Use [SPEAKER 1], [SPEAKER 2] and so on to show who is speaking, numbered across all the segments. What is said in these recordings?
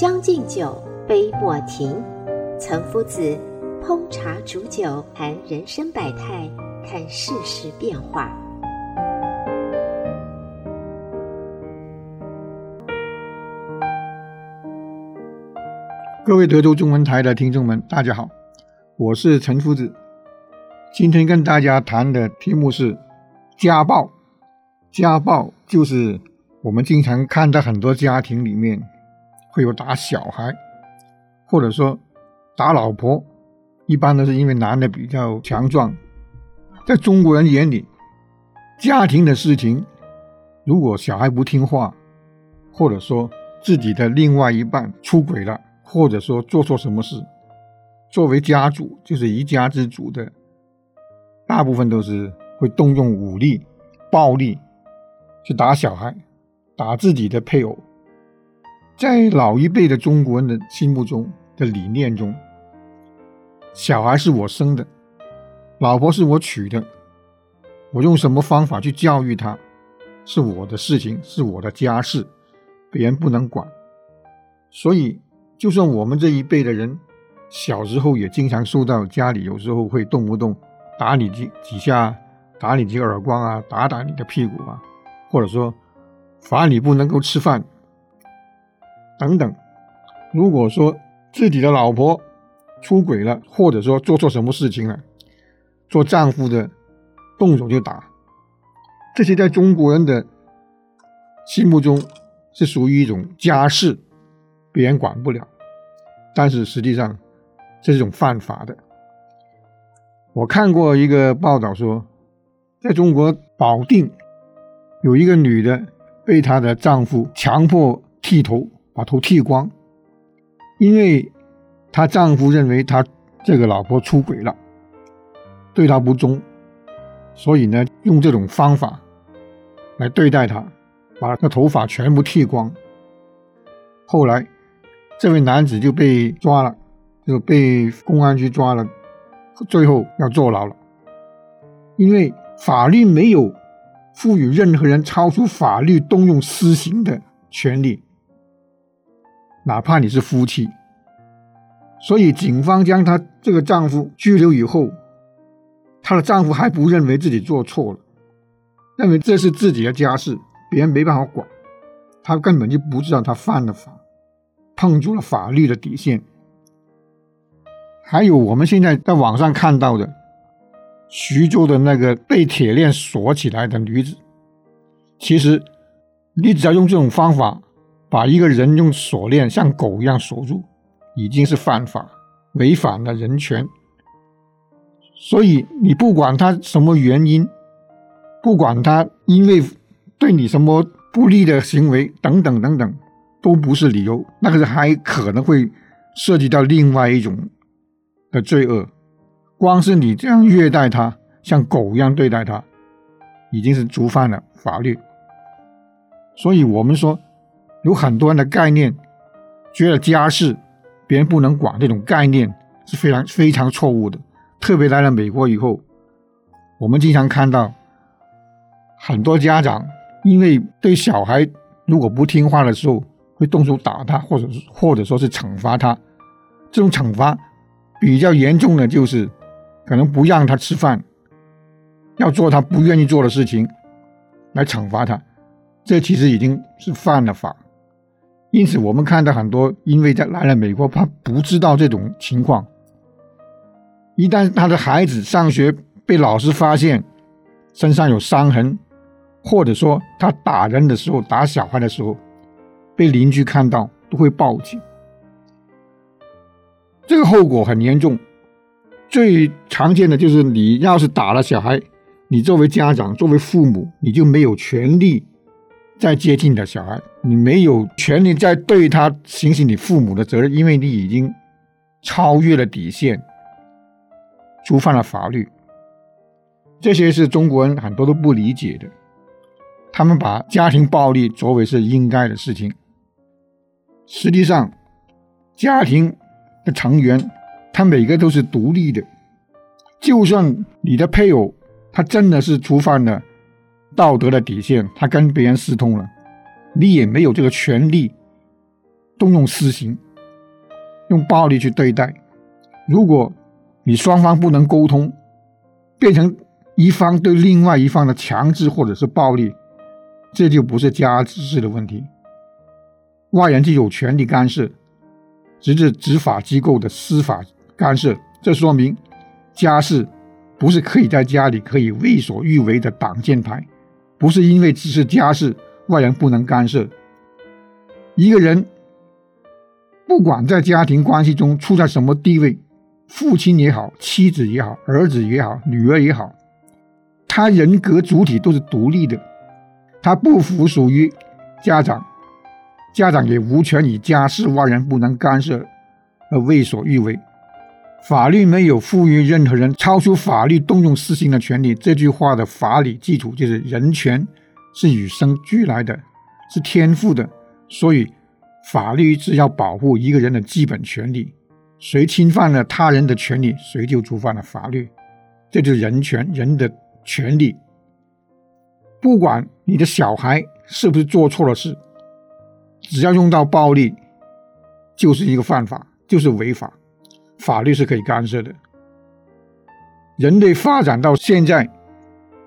[SPEAKER 1] 将进酒，杯莫停。岑夫子烹茶煮酒，谈人生百态，看世事变化。
[SPEAKER 2] 各位德州中文台的听众们，大家好，我是岑夫子。今天跟大家谈的题目是家暴。家暴就是我们经常看到很多家庭里面。会有打小孩，或者说打老婆，一般都是因为男的比较强壮。在中国人眼里，家庭的事情，如果小孩不听话，或者说自己的另外一半出轨了，或者说做错什么事，作为家主，就是一家之主的，大部分都是会动用武力、暴力去打小孩，打自己的配偶。在老一辈的中国人的心目中的理念中，小孩是我生的，老婆是我娶的，我用什么方法去教育他，是我的事情，是我的家事，别人不能管。所以，就算我们这一辈的人，小时候也经常受到家里有时候会动不动打你几几下，打你几个耳光啊，打打你的屁股啊，或者说罚你不能够吃饭。等等，如果说自己的老婆出轨了，或者说做错什么事情了，做丈夫的动手就打，这些在中国人的心目中是属于一种家事，别人管不了，但是实际上这是一种犯法的。我看过一个报道说，在中国保定有一个女的被她的丈夫强迫剃头。把头剃光，因为她丈夫认为她这个老婆出轨了，对她不忠，所以呢，用这种方法来对待她，把她头发全部剃光。后来，这位男子就被抓了，就被公安局抓了，最后要坐牢了。因为法律没有赋予任何人超出法律动用私刑的权利。哪怕你是夫妻，所以警方将她这个丈夫拘留以后，她的丈夫还不认为自己做错了，认为这是自己的家事，别人没办法管，他根本就不知道他犯了法，碰触了法律的底线。还有我们现在在网上看到的徐州的那个被铁链锁起来的女子，其实你只要用这种方法。把一个人用锁链像狗一样锁住，已经是犯法，违反了人权。所以你不管他什么原因，不管他因为对你什么不利的行为等等等等，都不是理由。那个是还可能会涉及到另外一种的罪恶。光是你这样虐待他，像狗一样对待他，已经是触犯了法律。所以我们说。有很多人的概念，觉得家事别人不能管，这种概念是非常非常错误的。特别来了美国以后，我们经常看到很多家长因为对小孩如果不听话的时候，会动手打他，或者或者说是惩罚他。这种惩罚比较严重的就是可能不让他吃饭，要做他不愿意做的事情来惩罚他。这其实已经是犯了法。因此，我们看到很多，因为在来了美国，他不知道这种情况。一旦他的孩子上学被老师发现身上有伤痕，或者说他打人的时候、打小孩的时候被邻居看到，都会报警。这个后果很严重。最常见的就是你要是打了小孩，你作为家长，作为父母，你就没有权利再接近你的小孩，你没有权利再对他行使你父母的责任，因为你已经超越了底线，触犯了法律。这些是中国人很多都不理解的，他们把家庭暴力作为是应该的事情。实际上，家庭的成员他每个都是独立的，就算你的配偶他真的是触犯了道德的底线，他跟别人私通了，你也没有这个权利动用私刑，用暴力去对待。如果你双方不能沟通，变成一方对另外一方的强制或者是暴力，这就不是家事的问题。外人就有权利干涉，直至执法机构的司法干涉。这说明家事不是可以在家里可以为所欲为的挡箭牌，不是因为只是家事，外人不能干涉。一个人不管在家庭关系中处在什么地位，父亲也好，妻子也好，儿子也好，女儿也好。他人格主体都是独立的，他不服属于家长，家长也无权以家事外人不能干涉而为所欲为。法律没有赋予任何人超出法律动用私刑的权利。这句话的法理基础就是人权是与生俱来的，是天赋的，所以法律是要保护一个人的基本权利。谁侵犯了他人的权利，谁就触犯了法律。这就是人权，人的。权利，不管你的小孩是不是做错了事，只要用到暴力，就是一个犯法，就是违法，法律是可以干涉的。人类发展到现在，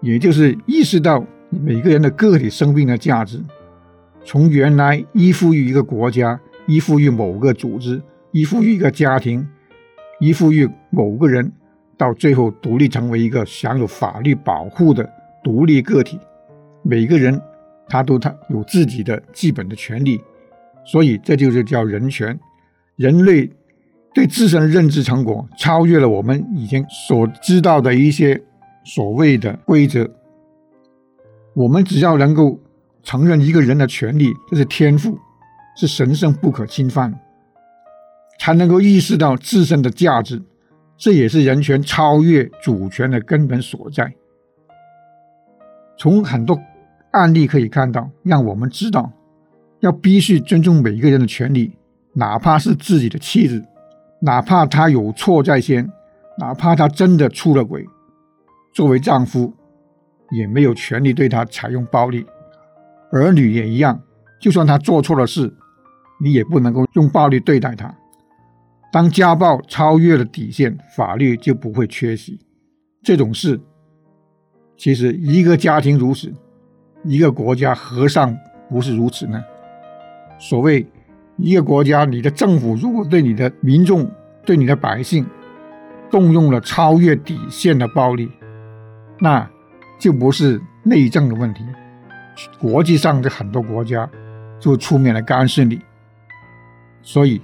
[SPEAKER 2] 也就是意识到每个人的个体生命的价值，从原来依附于一个国家，依附于某个组织，依附于一个家庭，依附于某个人。到最后独立成为一个享有法律保护的独立个体，每个人他都他有自己的基本的权利，所以这就是叫人权。人类对自身的认知成果超越了我们以前所知道的一些所谓的规则。我们只要能够承认一个人的权利，这是天赋，是神圣不可侵犯，才能够意识到自身的价值。这也是人权超越主权的根本所在。从很多案例可以看到，让我们知道，要必须尊重每一个人的权利，哪怕是自己的妻子，哪怕他有错在先，哪怕他真的出了轨，作为丈夫，也没有权利对他采用暴力。儿女也一样，就算他做错了事，你也不能够用暴力对待他。当家暴超越了底线，法律就不会缺席。这种事，其实一个家庭如此，一个国家何尝不是如此呢？所谓一个国家，你的政府如果对你的民众、对你的百姓动用了超越底线的暴力，那就不是内政的问题，国际上的很多国家就出面来干涉你。所以。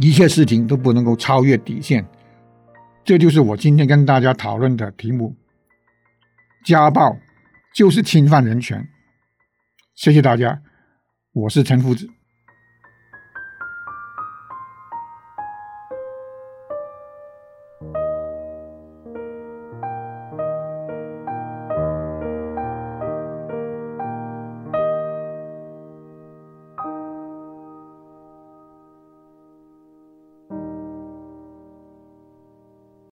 [SPEAKER 2] 一切事情都不能够超越底线，这就是我今天跟大家讨论的题目：家暴就是侵犯人权。谢谢大家，我是陈夫子。